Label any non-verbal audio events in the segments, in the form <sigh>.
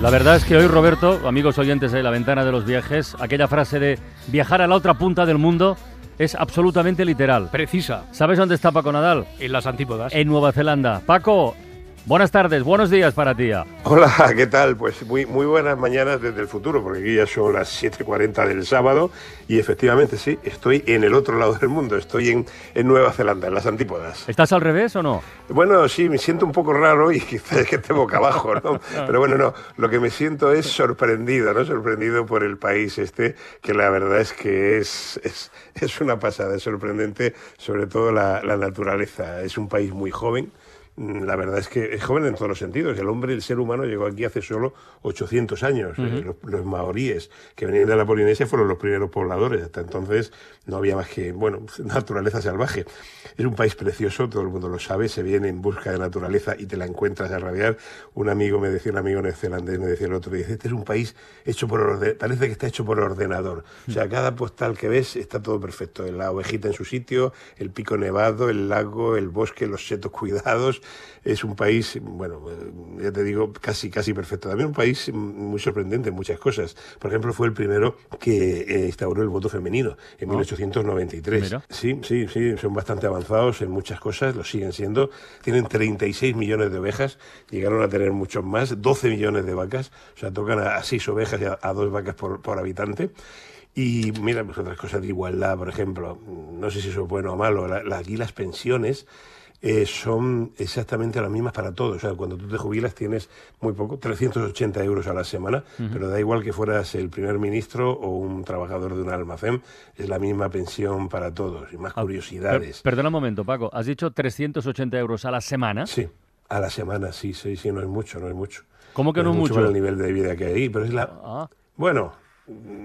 La verdad es que hoy, Roberto, amigos oyentes de La Ventana de los Viajes, aquella frase de viajar a la otra punta del mundo es absolutamente literal. Precisa, ¿Sabes dónde está Paco Nadal? en las antípodas. En Nueva Zelanda. Paco, buenas tardes, buenos días para ti. Hola, <laughs> ¿qué tal? Pues muy, muy buenas mañanas desde el futuro, porque aquí ya son las 7.40 del sábado y efectivamente sí, estoy en el otro lado del mundo, estoy en, en Nueva Zelanda, en las antípodas. ¿Estás al revés o no? Bueno, sí, me siento un poco raro y <laughs> quizás que esté boca abajo, ¿no? <laughs> Pero bueno, no, lo que me siento es sorprendido, ¿no? Sorprendido por el país este, que la verdad es que es, es, es una pasada, es sorprendente, sobre todo la, la naturaleza. Es un país muy joven. Mm, La verdad es que es joven en todos los sentidos. El hombre, el ser humano, llegó aquí hace solo 800 años. Eh, los, los maoríes que venían de la Polinesia fueron los primeros pobladores. Hasta entonces no había más que, bueno, <laughs> naturaleza salvaje. Es un país precioso, todo el mundo lo sabe. Se viene en busca de naturaleza y te la encuentras a rabiar. Un amigo me decía, un amigo neozelandés me decía el otro dice, este es un país hecho por orde- parece que está hecho por ordenador. O sea, cada postal que ves está todo perfecto. La ovejita en su sitio, el pico nevado, el lago, el bosque, los setos cuidados. Es un país, bueno, eh, ya te digo, casi, casi perfecto. También un país muy sorprendente en muchas cosas. Por ejemplo, fue el primero que eh, instauró el voto femenino en 1893. Mira. Sí, sí, sí, son bastante avanzados en muchas cosas, lo siguen siendo. Tienen 36 millones de ovejas, llegaron a tener muchos más, 12 millones de vacas, o sea, tocan a, a seis ovejas y a, a dos vacas por, por habitante. Y mira, pues otras cosas de igualdad, por ejemplo, no sé si eso es bueno o malo, la- la- aquí las pensiones eh, son exactamente las mismas para todos. O sea, cuando tú te jubilas tienes muy poco, 380 euros a la semana, pero da igual que fueras el primer ministro o un trabajador de un almacén, es la misma pensión para todos. Y más Ah, curiosidades. Per- perdona un momento, Paco. ¿Has dicho 380 euros a la semana? Sí, a la semana, sí, sí, sí, no es mucho, no es mucho. ¿Cómo que no es mucho? para el nivel de vida que hay pero es la... Ah, Bueno,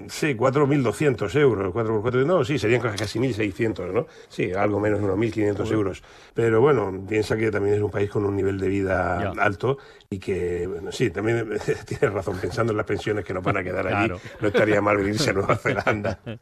sí, 4.200 euros. 4 por 4, no, sí, serían casi 1.600, ¿no? Sí, algo menos, unos 1.500 euros. Pero bueno, piensa que también es un país con un nivel de vida alto y que, bueno, sí, también <laughs> tienes razón, pensando en las pensiones que nos van a quedar Claro. allí, no estaría mal venirse a Nueva Zelanda. <laughs>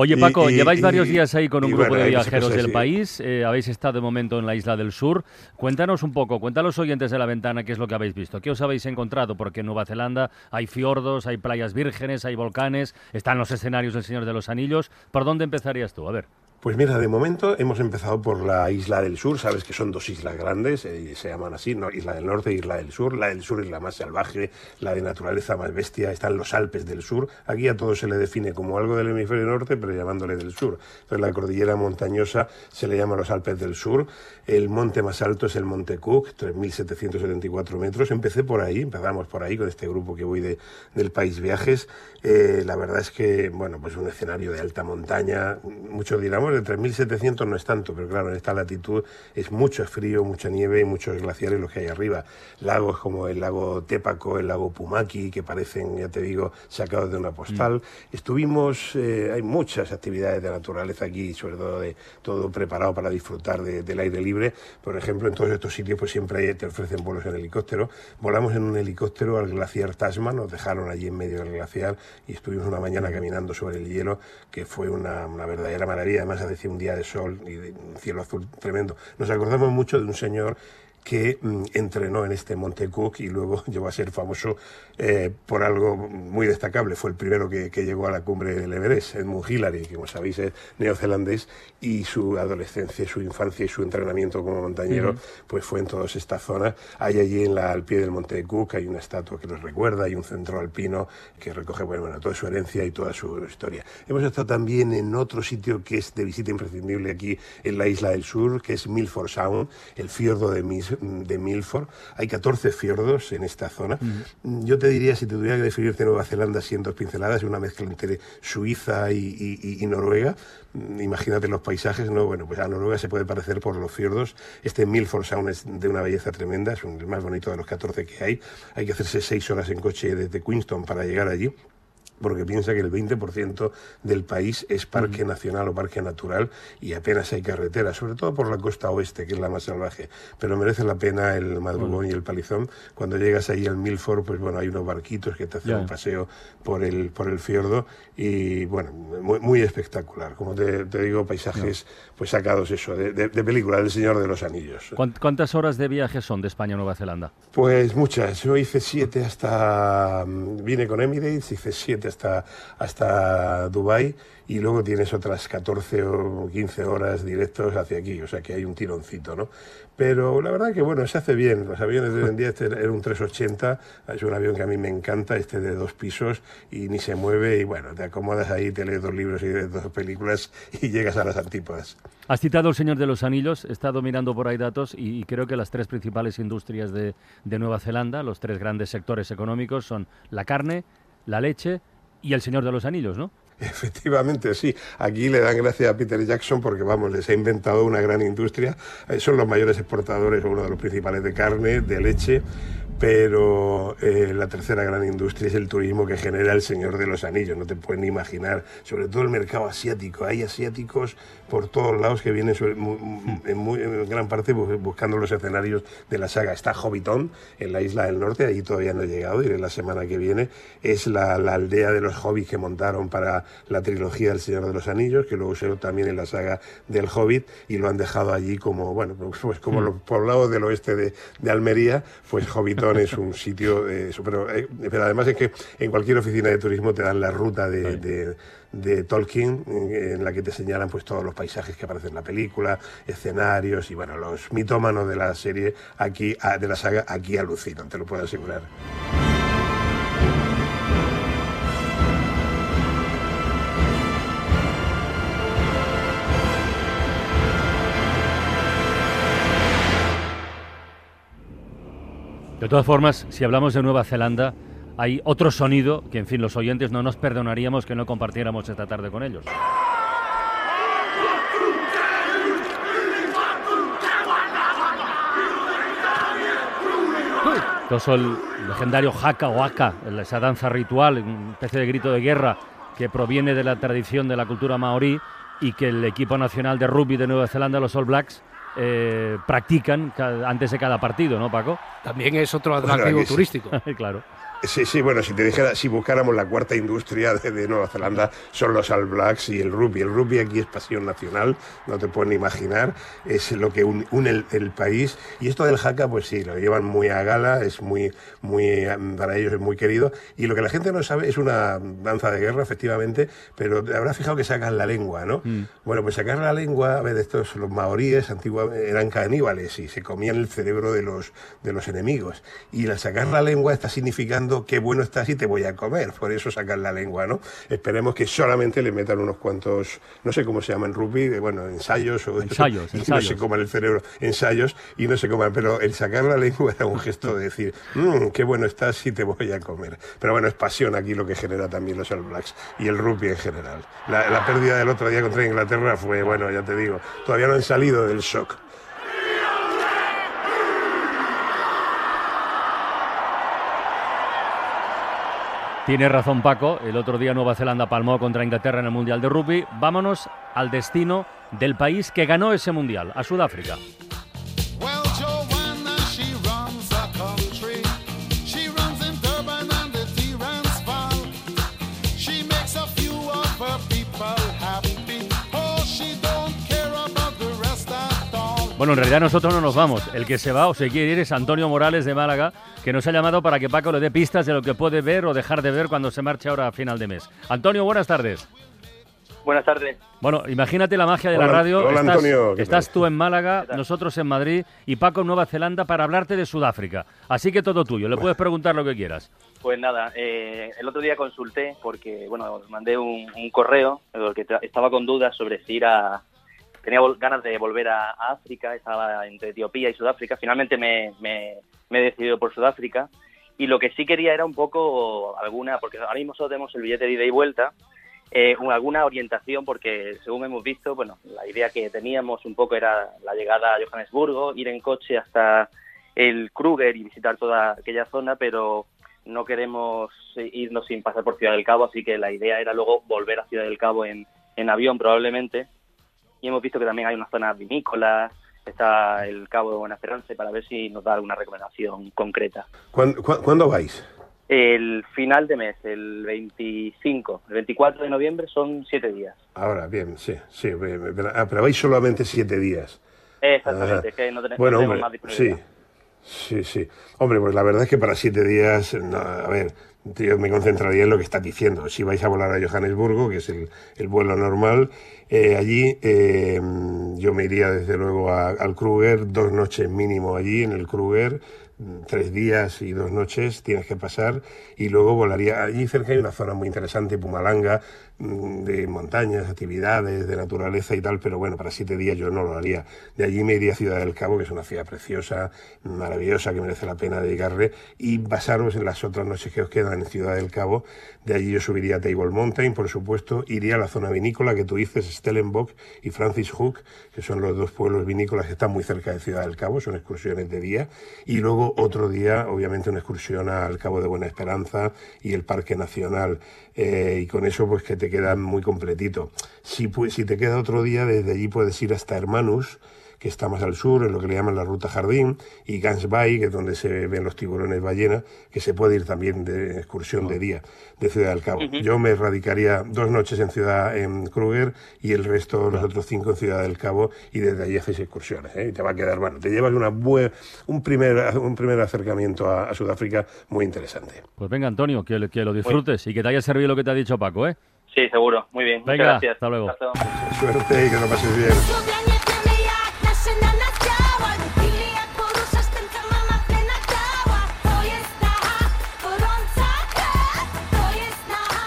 Oye, Paco, y- lleváis y- varios días ahí con un grupo bueno, de viajeros del país. eh, habéis estado de momento en la isla del sur. Cuéntanos un poco, los oyentes de la ventana qué es lo que habéis visto. ¿Qué os habéis encontrado? Porque en Nueva Zelanda hay fiordos, hay playas vírgenes, hay volcanes, están los escenarios del Señor de los Anillos. ¿Por dónde empezarías tú? A ver. Pues mira, de momento hemos empezado por la isla del sur, sabes que son dos islas grandes, eh, se llaman así. Isla del Norte e Isla del Sur. La del Sur es la más salvaje, la de naturaleza más bestia, están los Alpes del Sur. Aquí a todo se le define como algo del hemisferio norte, pero llamándole del sur. Entonces la cordillera montañosa se le llama los Alpes del Sur. El monte más alto es el Monte Cook, 3.774 metros. Empecé por ahí, empezamos por ahí con este grupo que voy de, del País Viajes. Eh, la verdad es que, bueno, pues un escenario de alta montaña. Muchos dirán, de 3.700 no es tanto, pero claro, en esta latitud es mucho frío, mucha nieve y muchos glaciares los que hay arriba. Lagos como el lago Tépaco, el lago Pumaki, que parecen, ya te digo, sacados de una postal. Estuvimos, eh, hay muchas actividades de naturaleza aquí, sobre todo de todo preparado para disfrutar de- del aire libre. Por ejemplo, en todos estos sitios pues siempre hay- te ofrecen vuelos en helicóptero. Volamos en un helicóptero al glaciar Tasman, nos dejaron allí en medio del glaciar y estuvimos una mañana caminando sobre el hielo, que fue una, una verdadera maravilla. Además, hacía un día de sol y de un cielo azul tremendo. Nos acordamos mucho de un señor que mm, entrenó en este Monte Cook y luego <laughs> llegó a ser famoso eh, por algo muy destacable. Fue el primero que, que llegó a la cumbre del Everest, Edmund Hillary, que como sabéis es neozelandés, y su adolescencia, su infancia y su entrenamiento como montañero, pues fue en todas estas zonas. Hay allí en la, al pie del Monte Cook, hay una estatua que los recuerda, hay un centro alpino que recoge bueno, bueno, toda su herencia y toda su historia. Hemos estado también en otro sitio que es de visita imprescindible aquí en la isla del sur, que es Milford Sound, el fiordo de mm, de Milford. Hay 14 fiordos en esta zona. Mm, Yo te diría, si te tuviera que definirte Nueva Zelanda así en dos pinceladas, una mezcla entre Suiza y, y- Noruega. Mm, Imagínate los paisajes, ¿no? Bueno, pues a Noruega se puede parecer por los fiordos. Este Milford Sound es de una belleza tremenda, es el más bonito de los 14 que hay. Hay que hacerse seis horas en coche desde Queenstown para llegar allí porque piensa que el 20% del país es parque nacional o parque natural y apenas hay carretera, sobre todo por la costa oeste, que es la más salvaje. Pero merece la pena el madrugón y el palizón. Cuando llegas ahí al Milford, pues bueno, hay unos barquitos que te hacen un paseo por el, por el fiordo y bueno, muy, muy espectacular. Como te, te digo, paisajes pues sacados eso, de, de, de película, del Señor de los Anillos. ¿Cuán- ¿Cuántas horas de viaje son de España a Nueva Zelanda? Pues muchas. Yo hice siete hasta. mm, Vine con Emirates, hice siete hasta, hasta Dubai y luego tienes otras 14 o 15 horas directos hacia aquí. O sea que hay un tironcito, ¿no? Pero la verdad que bueno, se hace bien. Los aviones de hoy en día, este era un 380, es un avión que a mí me encanta, este de dos pisos y ni se mueve. Y bueno, te acomodas ahí, te lees dos libros y dos películas y llegas a las antípodas. Has citado El Señor de los Anillos, he estado mirando por ahí datos y creo que las tres principales industrias de, de Nueva Zelanda, los tres grandes sectores económicos son la carne, la leche y El Señor de los Anillos, ¿no? Efectivamente, sí. Aquí le dan gracias a Peter Jackson porque, vamos, les ha inventado una gran industria. Eh, son los mayores exportadores, o uno de los principales de carne, de leche, pero eh, la tercera gran industria es el turismo que genera el Señor de los Anillos. No te puedes ni imaginar, sobre todo el mercado asiático. Hay asiáticos por todos lados que vienen sobre- mu- en, muy- en gran parte bu- buscando los escenarios de la saga. Está Hobbiton, en la isla del norte, allí todavía no he llegado, iré la semana que viene. Es la, la aldea de los hobbits que montaron para la trilogía del Señor de los Anillos, que luego usó también en la saga del Hobbit, y lo han dejado allí como, bueno, pues, pues como los poblados del oeste de, de Almería, pues Hobbiton es un sitio de eso. Pero, eh, pero además es que en cualquier oficina de turismo te dan la ruta de, de- de Tolkien, eh, en la que te señalan pues todos los paisajes que aparecen en la película, escenarios y bueno, los mitómanos de la serie aquí, ah, de la saga, aquí alucinan, te lo puedo asegurar. De todas formas, si hablamos de Nueva Zelanda, hay otro sonido que, en fin, los oyentes no nos perdonaríamos que no compartiéramos esta tarde con ellos. Todo el legendario haka o haka, esa danza ritual, una especie de grito de guerra que proviene de la tradición de la cultura maorí y que el equipo nacional de rugby de Nueva Zelanda, los All Blacks, eh, practican ca- antes de cada partido, ¿no, Paco? También es otro Bueno, atractivo turístico. <laughs> claro. Sí, sí, bueno, si te dijera, si buscáramos la cuarta industria de, de Nueva Zelanda, son los All Blacks y el rugby. El rugby aquí es pasión nacional, no te pueden imaginar, es lo que un- une el, el país. Y esto del haka, pues sí, lo llevan muy a gala, es muy, muy, eh, para ellos es muy querido. Y lo que la gente no sabe es una danza de guerra, efectivamente, pero habrás fijado que sacan la lengua, ¿no? Bueno, pues sacar la lengua, a ver, estos, los maoríes antiguamente eran caníbales y se comían el cerebro de los, de los enemigos. Y al sacar la lengua está significando qué bueno estás y te voy a comer. Por eso sacan la lengua, ¿no? Esperemos que solamente le metan unos cuantos, no sé cómo se llaman rugby, eh, bueno, ensayos o Ensayos, y no ensayos. se coman el cerebro, ensayos y no se coman. Pero el sacar la lengua <laughs> era un gesto de decir, "Mm, qué bueno estás y te voy a comer. Pero bueno, es pasión aquí lo que genera también los All Blacks y el rugby en general. La, la pérdida del otro día contra Inglaterra fue, bueno, ya te digo, todavía no han salido del shock. Tiene razón Paco, el otro día Nueva Zelanda palmó contra Inglaterra en el Mundial de Rugby. Vámonos al destino del país que ganó ese Mundial, a Sudáfrica. Bueno, en realidad nosotros no nos vamos. El que se va o se quiere ir es Antonio Morales de Málaga, que nos ha llamado para que Paco le dé pistas de lo que puede ver o dejar de ver cuando se marche ahora a final de mes. Antonio, buenas tardes. Buenas tardes. Bueno, imagínate la magia de la radio. hola, estás, Antonio, ¿qué estás tú en Málaga, nosotros en Madrid y Paco en Nueva Zelanda para hablarte de Sudáfrica. Así que todo tuyo, le puedes preguntar lo que quieras. Pues nada, eh, el otro día consulté porque, bueno, os mandé un, un correo porque estaba con dudas sobre si ir a, tenía ganas de volver a, África, estaba entre Etiopía y Sudáfrica. Finalmente me, he decidido por Sudáfrica. Y lo que sí quería era un poco alguna, porque ahora mismo solo tenemos el billete de ida y vuelta, eh, un- alguna orientación, porque según hemos visto, bueno, la idea que teníamos un poco era la llegada a Johannesburgo, ir en coche hasta el Kruger y visitar toda aquella zona, pero no queremos eh, irnos sin pasar por Ciudad del Cabo, así que la idea era luego volver a Ciudad del Cabo en, en avión probablemente. Y hemos visto que también hay unas zonas vinícolas, está el Cabo de Buena Esperanza, para ver si nos da alguna recomendación concreta. ¿Cuándo, cuá- cuándo vais? El final de mes, el 25, el 24 de noviembre son siete días. Ahora, bien, sí, sí. Ah, pero vais solamente siete días. Exactamente, es que no, tene- no Bueno, tenemos hombre, más sí, disponibilidad. sí, sí. Hombre, pues la verdad es que para siete días, no, a ver, yo me concentraría en lo que estás diciendo. Si vais a volar a Johannesburgo, que es el, el vuelo normal, eh, allí eh, yo me iría desde luego al Kruger, dos noches mínimo allí en el Kruger, tres días y dos noches tienes que pasar y luego volaría. Allí cerca hay una zona muy interesante, Pumalanga, mm, de montañas, actividades, de naturaleza y tal, pero bueno, para siete días yo no lo haría. De allí me iría a Ciudad del Cabo, que es una ciudad preciosa, maravillosa, que merece la pena dedicarle, y basaros en las otras noches que os quedan en Ciudad del Cabo. De allí yo subiría a Table Mountain, por supuesto, iría a la zona vinícola que tú dices, Stellenbosch y Francis Hook, que son los dos pueblos vinícolas que están muy cerca de Ciudad del Cabo, son excursiones de día, y luego otro día, obviamente, una excursión al Cabo de Buena Esperanza y el Parque Nacional, eh, y con eso pues que te queda muy completito. Si, pu- si te queda otro día, desde allí puedes ir hasta Hermanus, que está más al sur, en lo que le llaman la ruta jardín, y Gansby, que es donde se ven los tiburones ballena, que se puede ir también de excursión de día de Ciudad del Cabo. Yo me radicaría dos noches en Ciudad en Kruger y el resto, los otros cinco en Ciudad del Cabo, y desde allí haces excursiones. ¿eh? Y te va a quedar, bueno, te llevas una bue- un, primer, un primer acercamiento a, a Sudáfrica muy interesante. Pues venga, Antonio, que, que lo disfrutes y que te haya servido lo que te ha dicho Paco, ¿eh? Sí, seguro, muy bien. Muchas Venga, gracias. hasta luego. Hasta luego. Suerte y que lo pases bien.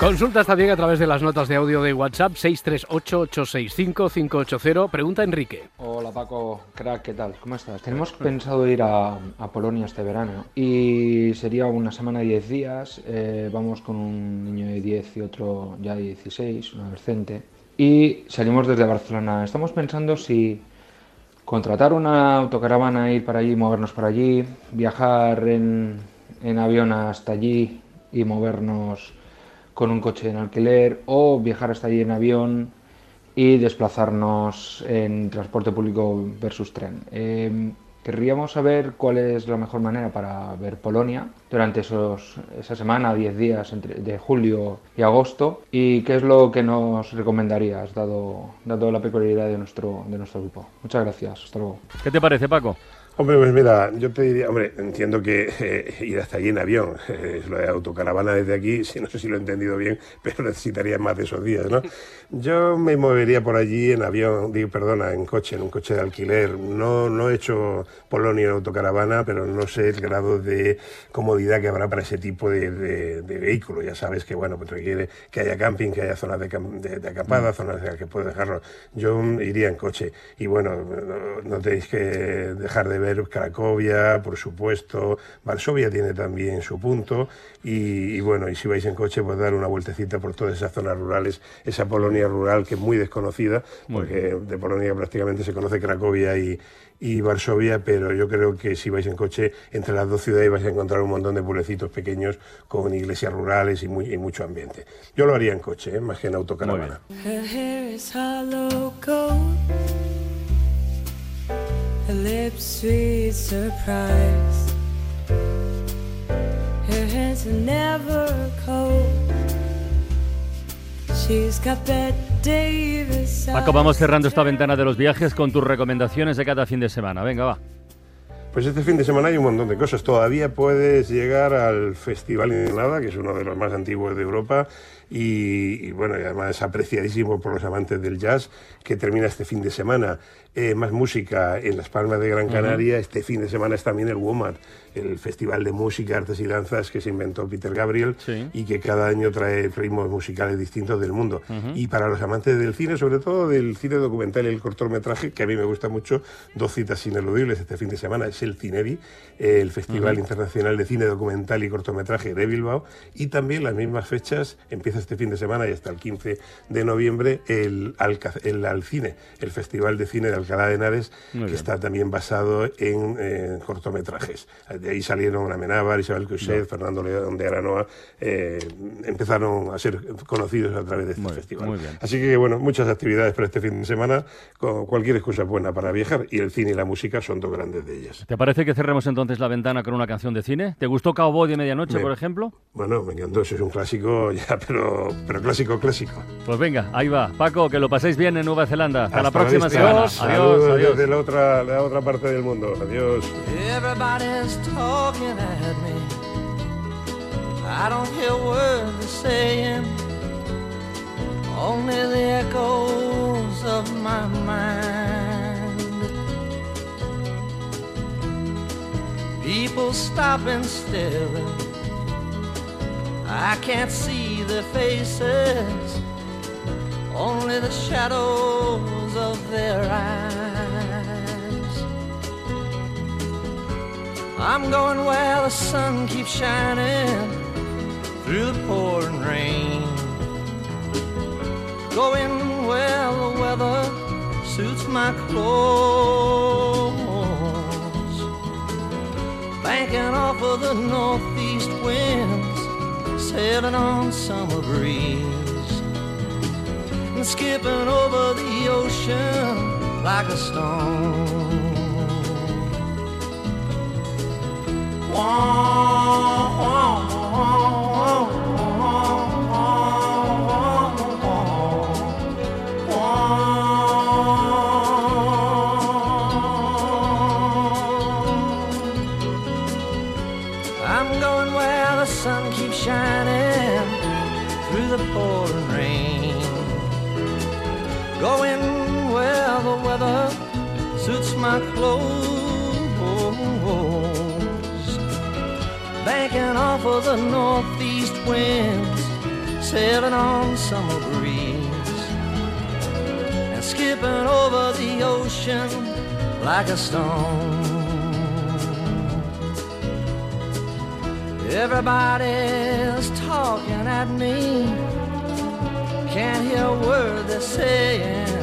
Consultas también a través de las notas de audio de WhatsApp 638-865-580. Pregunta Enrique. Hola Paco, crack, ¿qué tal? ¿Cómo estás? Tenemos pensado ir a, a Polonia este verano y sería una semana y 10 días. eh, vamos con un niño de 10 y otro ya de 16, un adolescente. Y salimos desde Barcelona. Estamos pensando si contratar una autocaravana, ir para allí, movernos para allí, viajar en, en avión hasta allí y movernos con un coche en alquiler o viajar hasta allí en avión y desplazarnos en transporte público versus tren. Eh, querríamos saber cuál es la mejor manera para ver Polonia durante esos, esa semana, 10 días entre, de julio y agosto y qué es lo que nos recomendarías dado, dado la peculiaridad de nuestro, de nuestro grupo. Muchas gracias, hasta luego. ¿Qué te parece, Paco? Hombre, pues mira, yo te diría, hombre, entiendo que eh, ir hasta allí en avión, eh, lo de autocaravana desde aquí, sí, no sé si lo he entendido bien, pero necesitaría más de esos días, ¿no? Yo me movería por allí en avión, digo, perdona, en coche, en un coche de alquiler. No, no he hecho Polonia en autocaravana, pero no sé el grado de comodidad que habrá para ese tipo de, de- de vehículo. Ya sabes que, bueno, pues requiere que haya camping, que haya zonas de, de, de acampada, zonas en las que puedes dejarlo. Yo mm, iría en coche. Y bueno, no, no tenéis que dejar de ver Cracovia, por supuesto. Varsovia tiene también su punto. Y, y bueno, y si vais en coche, pues dar una vueltecita por todas esas zonas rurales, esa Polonia rural que es muy desconocida, porque de Polonia prácticamente se conoce Cracovia y, y Varsovia, pero yo creo que si vais en coche entre las dos ciudades vais a encontrar un montón de pueblecitos pequeños con iglesias rurales y, muy, y mucho ambiente. Yo lo haría en coche, ¿eh? más que en autocaravana. Her lips sweet surprise. Her hands are never cold. She's got Bette Davis. Paco, vamos cerrando esta ventana de los viajes con tus recomendaciones de cada fin de semana. Venga, va. Pues este fin de semana hay un montón de cosas. Todavía puedes llegar al Festival de Granada, que es uno de los más antiguos de Europa, y, y, bueno, y además apreciadísimo por los amantes del jazz, que termina este fin de semana. Eh, más música en Las Palmas de Gran Canaria. Este fin de semana es también el WOMAD, el Festival de Música, Artes y Danzas que se inventó Peter Gabriel Sí. y que cada año trae ritmos musicales distintos del mundo. Y para los amantes del cine, sobre todo del cine documental y el cortometraje, que a mí me gusta mucho, dos citas ineludibles este fin de semana, es el Cinevi, eh, el Festival Internacional de Cine Documental y Cortometraje de Bilbao, y también las mismas fechas, empieza este fin de semana y hasta el 15 de noviembre, el, Alca- el Alcine, el Festival de Cine de Alcalá de Henares, Muy que bien. está también basado en eh, cortometrajes. De ahí salieron Amenábar, Isabel Coixet, Fernando León de Aranoa, eh, empezaron a ser conocidos a través de este Muy- festival. muy. Así que, bueno, muchas actividades para este fin de semana, con cualquier excusa buena para viajar, y el cine y la música son dos grandes de ellas. ¿Te parece que cerremos entonces la ventana con una canción de cine? ¿Te gustó Cowboy de Medianoche, Me- por ejemplo? Bueno, me encantó, eso es un clásico <laughs> ya, pero, pero clásico, clásico. Pues venga, ahí va. Paco, que lo paséis bien en Nueva Zelanda. Hasta, la Hasta próxima vista. semana. Saludos Adiós, adiós. desde la otra, la otra parte del mundo. Adiós. Everybody's talking at me. I don't hear words they're saying, only the echoes of my mind. People stop and staring. I can't see their faces, only the shadows of their eyes. I'm going where the sun keeps shining through the pouring rain. Going where the weather suits my clothes. Banking off of the northeast winds, sailing on summer breeze. And skipping over the ocean like a stone. I'm my clothes. Banking off of the northeast winds, sailing on summer breeze, and skipping over the ocean like a stone. Everybody's talking at me. Can't hear a word they're saying.